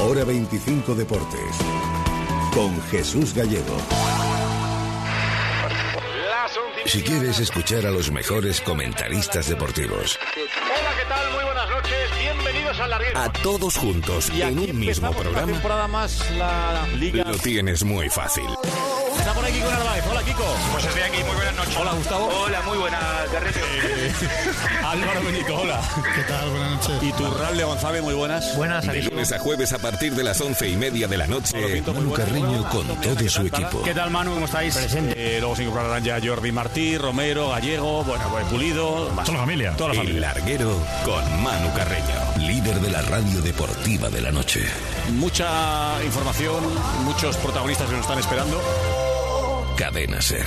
Hora 25 Deportes. Con Jesús Gallego. Si quieres escuchar a los mejores comentaristas deportivos. Hola, ¿qué tal? Muy buenas noches. Bienvenidos a la A todos juntos Y en un mismo programa. temporada más la Liga. Lo tienes muy fácil. Está por aquí Kiko Narváez. Hola, Kiko. Pues estoy aquí, muy buenas noches. Hola, Gustavo. Hola, muy buenas, Carrete. Álvaro Benito, hola. ¿Qué tal? Buenas noches. Y Turralde González, muy buenas. Buenas, De lunes a jueves a partir de las once y media de la noche, Manu buenas. Carreño con todo su equipo. ¿Qué tal, Manu? ¿Cómo estáis? Eh, luego se incorporarán ya Jordi Martí, Romero, Gallego, bueno, pues Pulido. Toda la familia. Toda la El familia. larguero con Manu Carreño, líder de la radio deportiva de la noche. Mucha información, muchos protagonistas que nos están esperando. Cadena Ser.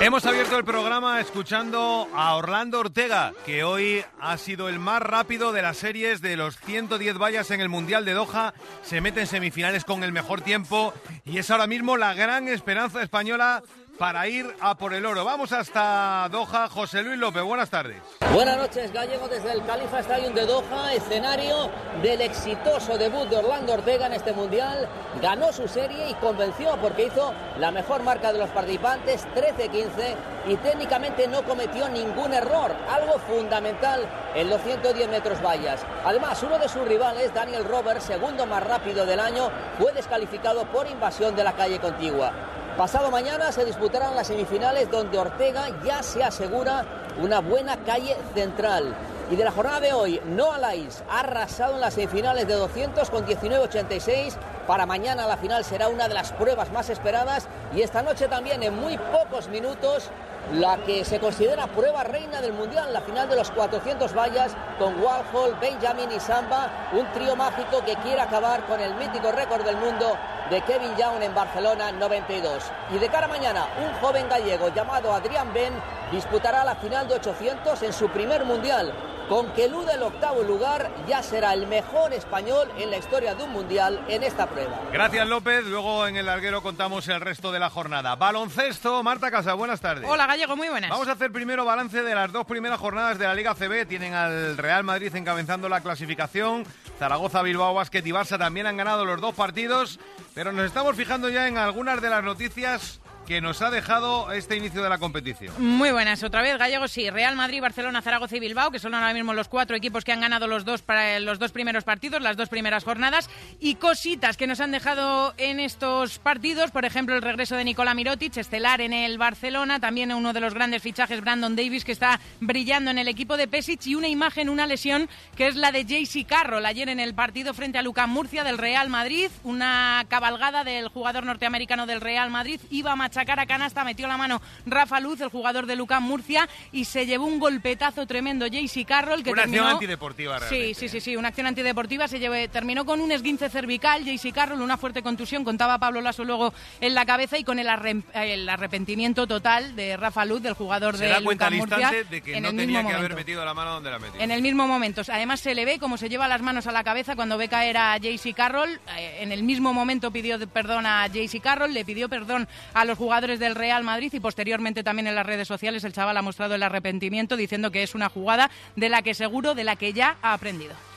Hemos abierto el programa escuchando a Orlando Ortega, que hoy ha sido el más rápido de las series de los 110 vallas en el Mundial de Doha. Se mete en semifinales con el mejor tiempo y es ahora mismo la gran esperanza española para ir a por el oro. Vamos hasta Doha. José Luis López, buenas tardes. Buenas noches, Gallego, desde el Califa Stadium de Doha, escenario del exitoso debut de Orlando Ortega en este mundial. Ganó su serie y convenció porque hizo la mejor marca de los participantes, 13-15, y técnicamente no cometió ningún error, algo fundamental en los 110 metros vallas. Además, uno de sus rivales, Daniel Roberts, segundo más rápido del año, fue descalificado por invasión de la calle contigua. Pasado mañana se disputarán las semifinales donde Ortega ya se asegura una buena calle central. Y de la jornada de hoy, Noah Lyles ha arrasado en las semifinales de 200 con 19.86. Para mañana la final será una de las pruebas más esperadas. Y esta noche también, en muy pocos minutos, la que se considera prueba reina del Mundial, la final de los 400 vallas con Warhol, Benjamin y Samba, un trío mágico que quiere acabar con el mítico récord del mundo de Kevin Young en Barcelona 92. Y de cara a mañana, un joven gallego llamado Adrián Ben disputará la final de 800 en su primer mundial. Con que elude el octavo lugar, ya será el mejor español en la historia de un mundial en esta prueba. Gracias López. Luego en el larguero contamos el resto de la jornada. Baloncesto, Marta Casa, buenas tardes. Hola Gallego, muy buenas. Vamos a hacer primero balance de las dos primeras jornadas de la Liga CB. Tienen al Real Madrid encabezando la clasificación. Zaragoza, Bilbao, Basket y Barça también han ganado los dos partidos. Pero nos estamos fijando ya en algunas de las noticias que nos ha dejado este inicio de la competición. Muy buenas, otra vez Gallego, sí. Real Madrid, Barcelona, Zaragoza y Bilbao, que son ahora mismo los cuatro equipos que han ganado los dos, para los dos primeros partidos, las dos primeras jornadas. Y cositas que nos han dejado en estos partidos, por ejemplo, el regreso de Nicola Mirotic, estelar en el Barcelona, también uno de los grandes fichajes, Brandon Davis, que está brillando en el equipo de Pesic, y una imagen, una lesión, que es la de JC Carroll, ayer en el partido frente a Lucas Murcia del Real Madrid, una cabalgada del jugador norteamericano del Real Madrid, iba a machacar a canasta, metió la mano Rafa Luz, el jugador de Lucas Murcia, y se llevó un golpetazo tremendo JC Carroll, que Una terminó... acción antideportiva realmente. Sí, sí, sí, sí, una acción antideportiva. Se llevó- terminó con un esguince cervical, JC Carroll, una fuerte contusión, contaba Pablo Lasso luego en la cabeza y con el, arrem- el arrepentimiento total de Rafa Luz, del jugador Se de da cuenta Lucas al Murcia. instante de que en no el tenía que haber metido la mano donde la metió. En el mismo momento. Además se le ve cómo se lleva las manos a la cabeza cuando ve caer a JC Carroll. Eh, En el mismo momento pidió perdón a JC Carroll, le pidió perdón a los jugadores del Real Madrid y posteriormente también en las redes sociales el chaval ha mostrado el arrepentimiento diciendo que es una jugada de la que seguro, de la que ya ha aprendido.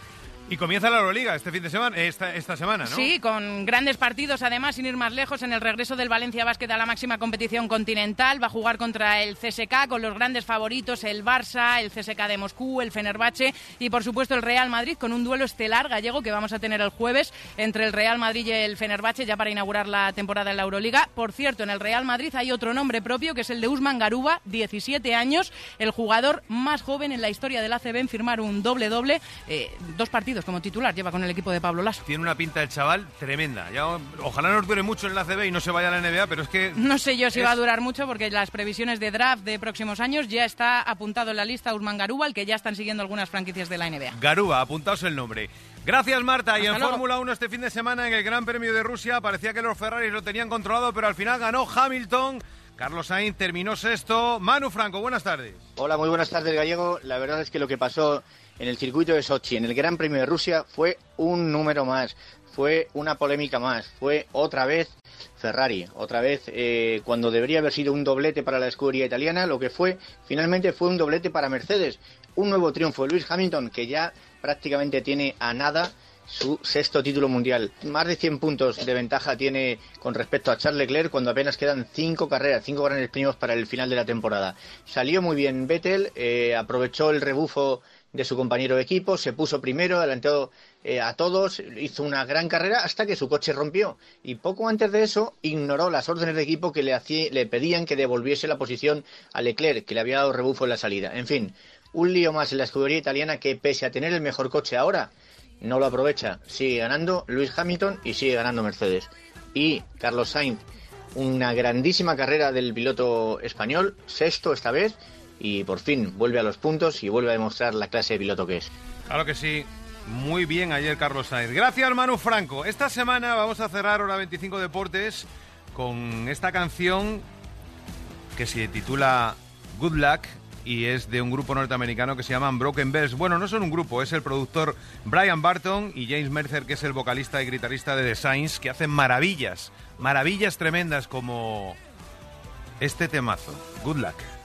Y comienza la Euroliga este fin de semana, esta, semana, ¿no? Sí, con grandes partidos, además, sin ir más lejos, en el regreso del Valencia Basket a la máxima competición continental. Va a jugar contra el CSK con los grandes favoritos, el Barça, el CSK de Moscú, el Fenerbahce y, por supuesto, el Real Madrid, con un duelo estelar gallego que vamos a tener el jueves entre el Real Madrid y el Fenerbahce, ya para inaugurar la temporada en la Euroliga. Por cierto, en el Real Madrid hay otro nombre propio, que es el de Usman Garuba, 17 años, el jugador más joven en la historia del ACB en firmar un doble-doble, eh, dos partidos como titular, lleva con el equipo de Pablo Lasso. Tiene una pinta el chaval tremenda. Ya, ojalá nos dure mucho en la CB y no se vaya a la NBA, pero es que... No sé yo si es- va a durar mucho porque las previsiones de draft de próximos años ya está apuntado en la lista Usman Garuba, el que ya están siguiendo algunas franquicias de la NBA. Garuba, apuntaos el nombre. Gracias, Marta. y en. Fórmula 1 este fin de semana en el Gran Premio de Rusia parecía que los Ferraris lo tenían controlado, pero al final ganó Hamilton. Carlos Sainz terminó sexto. Manu Franco, buenas tardes. Hola, muy buenas tardes, Gallego. La verdad es que lo que pasó en el circuito de Sochi, en el Gran Premio de Rusia, fue un número más, fue una polémica más, fue otra vez Ferrari. Otra vez, eh, cuando debería haber sido un doblete para la escudería italiana, lo que fue, finalmente fue un doblete para Mercedes. Un nuevo triunfo de Lewis Hamilton, que ya prácticamente tiene a nada su sexto título mundial. Más de 100 puntos de ventaja tiene con respecto a Charles Leclerc cuando apenas quedan cinco carreras, cinco grandes premios para el final de la temporada. Salió muy bien Vettel, eh, aprovechó el rebufo de su compañero de equipo, se puso primero, adelantó eh, a todos, hizo una gran carrera hasta que su coche rompió y poco antes de eso ignoró las órdenes de equipo que le, le pedían que devolviese la posición a Leclerc, que le había dado rebufo en la salida. En fin, un lío más en la escudería italiana que pese a tener el mejor coche ahora, no lo aprovecha. Sigue ganando Luis Hamilton y sigue ganando Mercedes. Y Carlos Sainz, una grandísima carrera del piloto español, sexto esta vez, y por fin vuelve a los puntos y vuelve a demostrar la clase de piloto que es. Claro que sí. Muy bien ayer Carlos Sainz. Gracias Manu Franco. Esta semana vamos a cerrar Hora 25 Deportes con esta canción que se titula Good Luck y es de un grupo norteamericano que se llaman Broken Bells. Bueno, no son un grupo, es el productor Brian Barton y James Mercer, que es el vocalista y guitarrista de The Saints, que hacen maravillas, maravillas tremendas como este temazo. Good luck.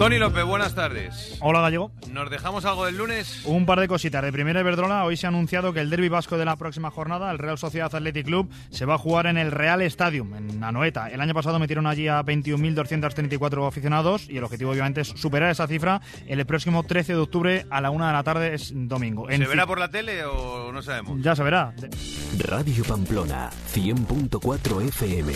Tony López, buenas tardes. Hola Gallego. ¿Nos dejamos algo del lunes? Un par de cositas. De primera Iberdrola, hoy se ha anunciado que el derby vasco de la próxima jornada, el Real Sociedad Athletic Club, se va a jugar en el Real Stadium, en Anoeta. El año pasado metieron allí a 21.234 aficionados y el objetivo obviamente es superar esa cifra el próximo 13 de octubre a la una de la tarde, es domingo. ¿Se verá por la tele o no sabemos? Ya se verá. Radio Pamplona, 100.4 FM.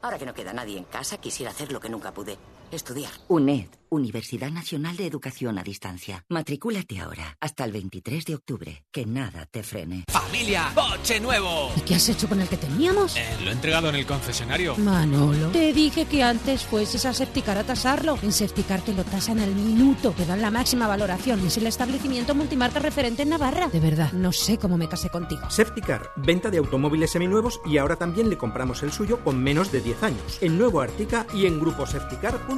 Ahora que no queda nadie en casa, quisiera hacer lo que nunca pude. Estudiar. UNED, Universidad Nacional de Educación a Distancia. Matricúlate ahora, hasta el 23 de octubre. Que nada te frene. ¡Familia! ¡Coche nuevo! ¿Y qué has hecho con el que teníamos? Eh, lo he entregado en el concesionario. Manolo, te dije que antes fueses a Septicar a tasarlo. En Septicar te lo tasan al minuto, te dan la máxima valoración. Es el establecimiento multimarca referente en Navarra. De verdad, no sé cómo me casé contigo. Septicar, venta de automóviles seminuevos y ahora también le compramos el suyo con menos de 10 años. En Nuevo Artica y en gruposepticar.com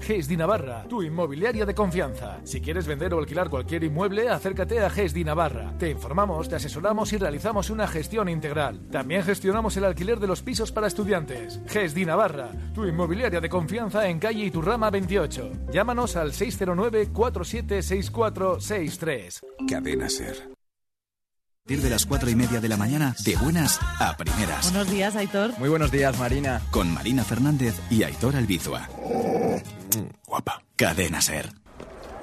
GESDI Navarra, tu inmobiliaria de confianza. Si quieres vender o alquilar cualquier inmueble, acércate a GESDI Navarra. Te informamos, te asesoramos y realizamos una gestión integral. También gestionamos el alquiler de los pisos para estudiantes. GESDI Navarra, tu inmobiliaria de confianza en calle Iturrama 28. Llámanos al 609-476463. Cadena Ser partir de las cuatro y media de la mañana, de buenas a primeras. Buenos días, Aitor. Muy buenos días, Marina. Con Marina Fernández y Aitor Albizua. Guapa. Cadena Ser.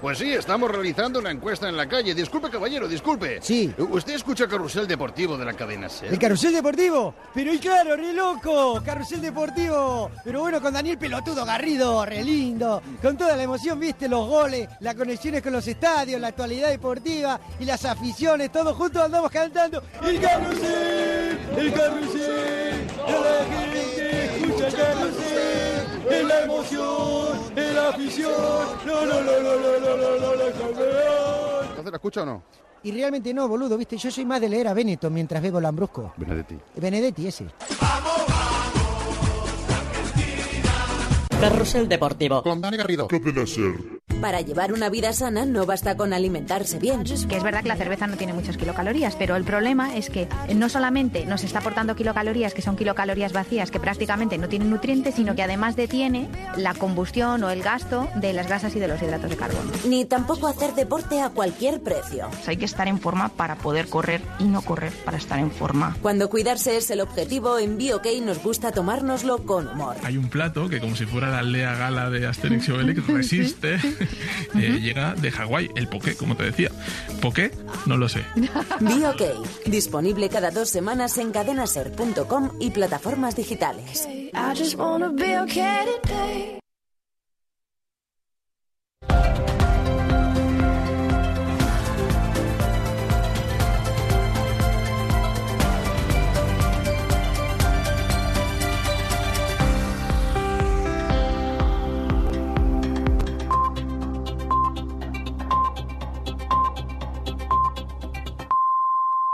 Pues sí, estamos realizando una encuesta en la calle. Disculpe, caballero, disculpe. Sí. ¿Usted escucha Carrusel Deportivo de la cadena SER? ¿El Carrusel Deportivo? Pero y claro, re loco. Carrusel Deportivo. Pero bueno, con Daniel Pelotudo Garrido, re lindo. Con toda la emoción, viste, los goles, las conexiones con los estadios, la actualidad deportiva y las aficiones. Todos juntos andamos cantando. ¡El Carrusel! ¡El Carrusel! ¡La gente escucha el Carrusel! ¡Es la emoción! ¡Es la afición! ¡No, no, no, no, no! no! ¿Entonces la escucha o no? Y realmente no, boludo, viste, yo soy más de leer a Benetton mientras bebo Lambrusco. Benedetti. Benedetti, ese. Carrusel Deportivo. Con Dani Garrido. ¿Qué ser? Para llevar una vida sana no basta con alimentarse bien. Que es verdad que la cerveza no tiene muchas kilocalorías, pero el problema es que no solamente nos está aportando kilocalorías, que son kilocalorías vacías, que prácticamente no tienen nutrientes, sino que además detiene la combustión o el gasto de las grasas y de los hidratos de carbono. Ni tampoco hacer deporte a cualquier precio. hay que estar en forma para poder correr y no correr para estar en forma. Cuando cuidarse es el objetivo, en BioK nos gusta tomárnoslo con humor. Hay un plato que como si fuera la aldea gala de Asterix y Obelix resiste eh, llega de Hawái, el poké, como te decía. ¿Poké? No lo sé. BioK, disponible cada dos semanas en cadenaser.com y plataformas digitales.